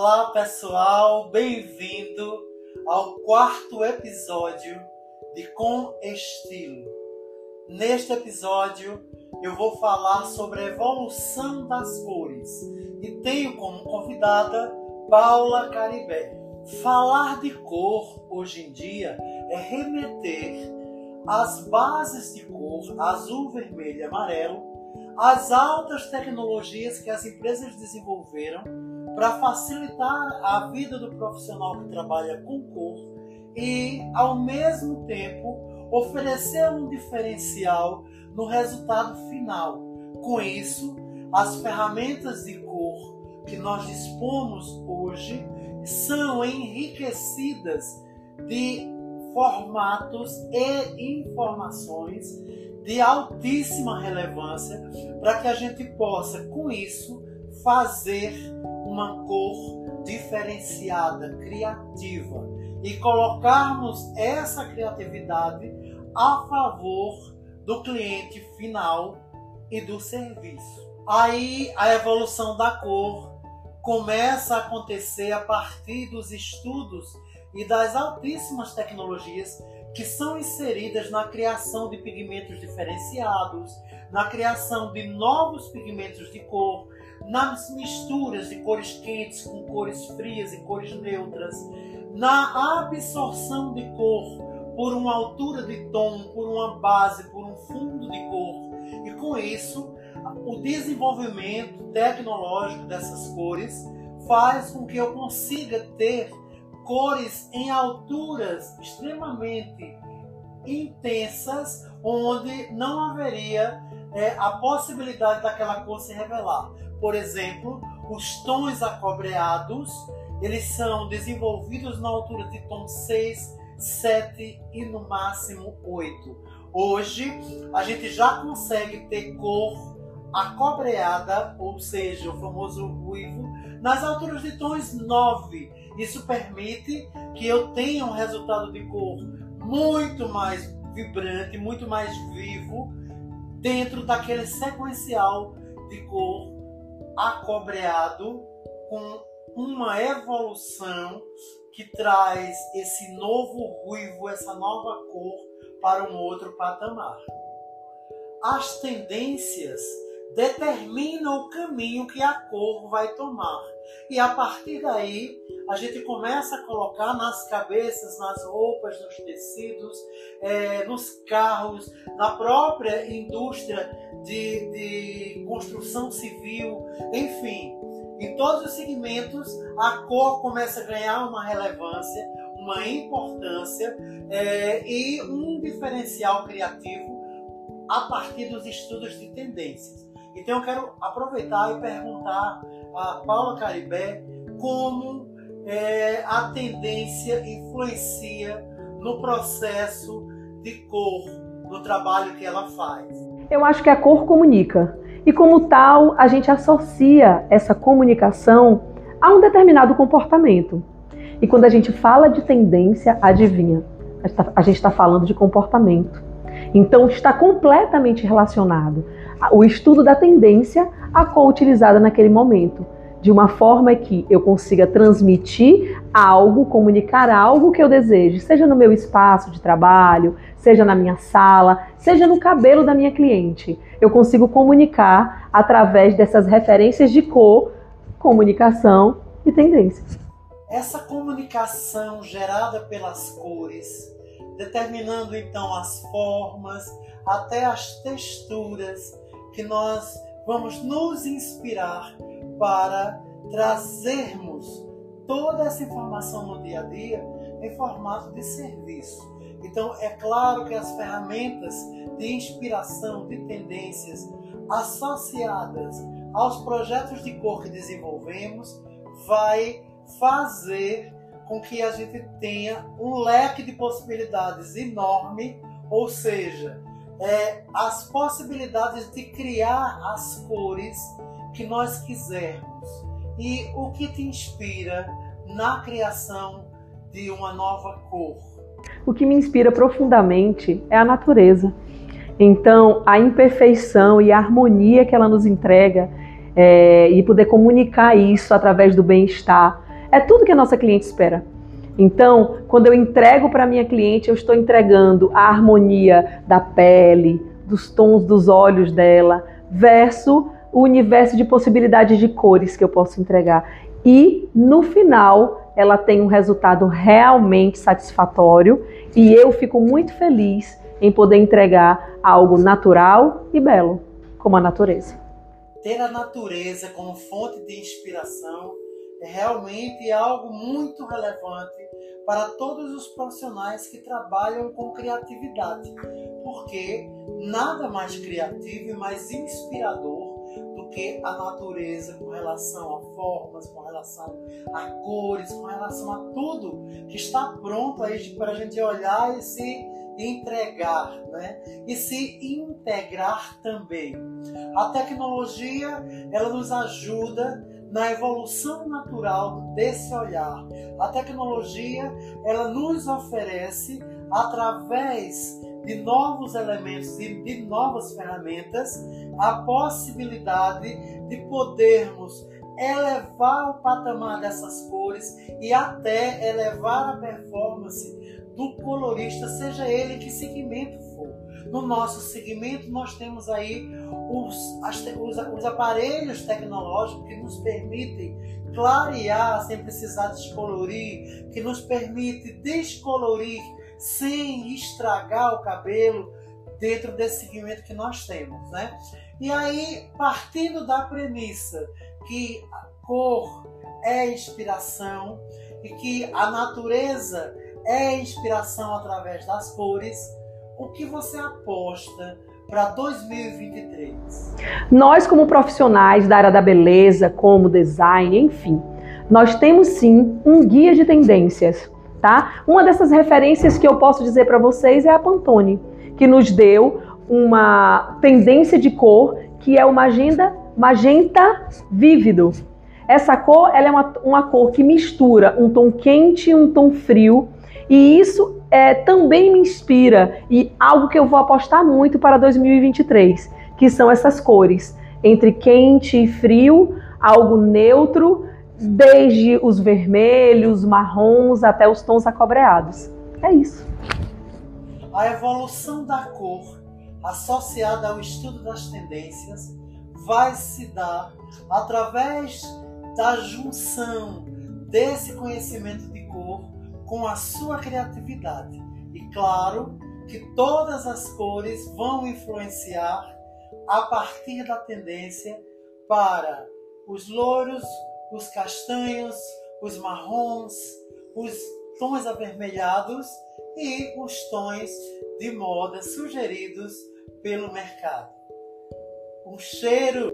Olá pessoal, bem-vindo ao quarto episódio de Com Estilo. Neste episódio eu vou falar sobre a evolução das cores e tenho como convidada Paula Caribé. Falar de cor hoje em dia é remeter às bases de cor azul, vermelho e amarelo, às altas tecnologias que as empresas desenvolveram para facilitar a vida do profissional que trabalha com cor e, ao mesmo tempo, oferecer um diferencial no resultado final. Com isso, as ferramentas de cor que nós dispomos hoje são enriquecidas de formatos e informações de altíssima relevância para que a gente possa, com isso, fazer uma cor diferenciada, criativa e colocarmos essa criatividade a favor do cliente final e do serviço. Aí a evolução da cor começa a acontecer a partir dos estudos e das altíssimas tecnologias que são inseridas na criação de pigmentos diferenciados, na criação de novos pigmentos de cor, nas misturas de cores quentes com cores frias e cores neutras, na absorção de cor por uma altura de tom, por uma base, por um fundo de cor. E com isso, o desenvolvimento tecnológico dessas cores faz com que eu consiga ter cores em alturas extremamente intensas, onde não haveria é, a possibilidade daquela cor se revelar. Por exemplo, os tons acobreados, eles são desenvolvidos na altura de tom 6, 7 e no máximo 8. Hoje, a gente já consegue ter cor acobreada, ou seja, o famoso ruivo, nas alturas de tons 9. Isso permite que eu tenha um resultado de cor muito mais vibrante, muito mais vivo, dentro daquele sequencial de cor acobreado com uma evolução que traz esse novo ruivo, essa nova cor para um outro patamar. As tendências determinam o caminho que a cor vai tomar. E a partir daí, a gente começa a colocar nas cabeças, nas roupas, nos tecidos, é, nos carros, na própria indústria de, de construção civil, enfim, em todos os segmentos, a cor começa a ganhar uma relevância, uma importância é, e um diferencial criativo a partir dos estudos de tendências. Então eu quero aproveitar e perguntar a Paula Caribé como é, a tendência influencia no processo de cor, no trabalho que ela faz. Eu acho que a cor comunica. E como tal, a gente associa essa comunicação a um determinado comportamento. E quando a gente fala de tendência, adivinha? A gente está tá falando de comportamento. Então está completamente relacionado o estudo da tendência a cor utilizada naquele momento, de uma forma que eu consiga transmitir algo, comunicar algo que eu deseje, seja no meu espaço de trabalho, seja na minha sala, seja no cabelo da minha cliente. Eu consigo comunicar através dessas referências de cor, comunicação e tendência. Essa comunicação gerada pelas cores, determinando então as formas, até as texturas, que nós vamos nos inspirar para trazermos toda essa informação no dia a dia em formato de serviço. Então, é claro que as ferramentas de inspiração, de tendências associadas aos projetos de cor que desenvolvemos vai fazer com que a gente tenha um leque de possibilidades enorme, ou seja, é, as possibilidades de criar as cores que nós quisermos. E o que te inspira na criação de uma nova cor? O que me inspira profundamente é a natureza. Então, a imperfeição e a harmonia que ela nos entrega é, e poder comunicar isso através do bem-estar, É tudo que a nossa cliente espera. Então, quando eu entrego para minha cliente, eu estou entregando a harmonia da pele, dos tons dos olhos dela, verso o universo de possibilidades de cores que eu posso entregar. E no final, ela tem um resultado realmente satisfatório e eu fico muito feliz em poder entregar algo natural e belo, como a natureza. Ter a natureza como fonte de inspiração é realmente algo muito relevante para todos os profissionais que trabalham com criatividade, porque nada mais criativo e mais inspirador do que a natureza com relação a formas, com relação a cores, com relação a tudo que está pronto aí para a gente olhar e se entregar, né? E se integrar também. A tecnologia, ela nos ajuda na evolução natural desse olhar. A tecnologia, ela nos oferece através de novos elementos e de novas ferramentas a possibilidade de podermos elevar o patamar dessas cores e até elevar a performance do colorista, seja ele que segmento for. No nosso segmento, nós temos aí os, as, os, os aparelhos tecnológicos que nos permitem clarear sem precisar descolorir, que nos permite descolorir sem estragar o cabelo dentro desse segmento que nós temos, né? E aí, partindo da premissa que a cor é inspiração e que a natureza é inspiração através das cores, o que você aposta para 2023? Nós, como profissionais da área da beleza, como design, enfim, nós temos sim um guia de tendências, tá? Uma dessas referências que eu posso dizer para vocês é a Pantone, que nos deu uma tendência de cor que é o magenta, magenta vívido. Essa cor ela é uma, uma cor que mistura um tom quente e um tom frio, e isso é, também me inspira e algo que eu vou apostar muito para 2023, que são essas cores entre quente e frio, algo neutro, desde os vermelhos, marrons até os tons acobreados. É isso. A evolução da cor associada ao estudo das tendências vai se dar através da junção desse conhecimento de com a sua criatividade. E claro que todas as cores vão influenciar a partir da tendência para os louros, os castanhos, os marrons, os tons avermelhados e os tons de moda sugeridos pelo mercado. Um cheiro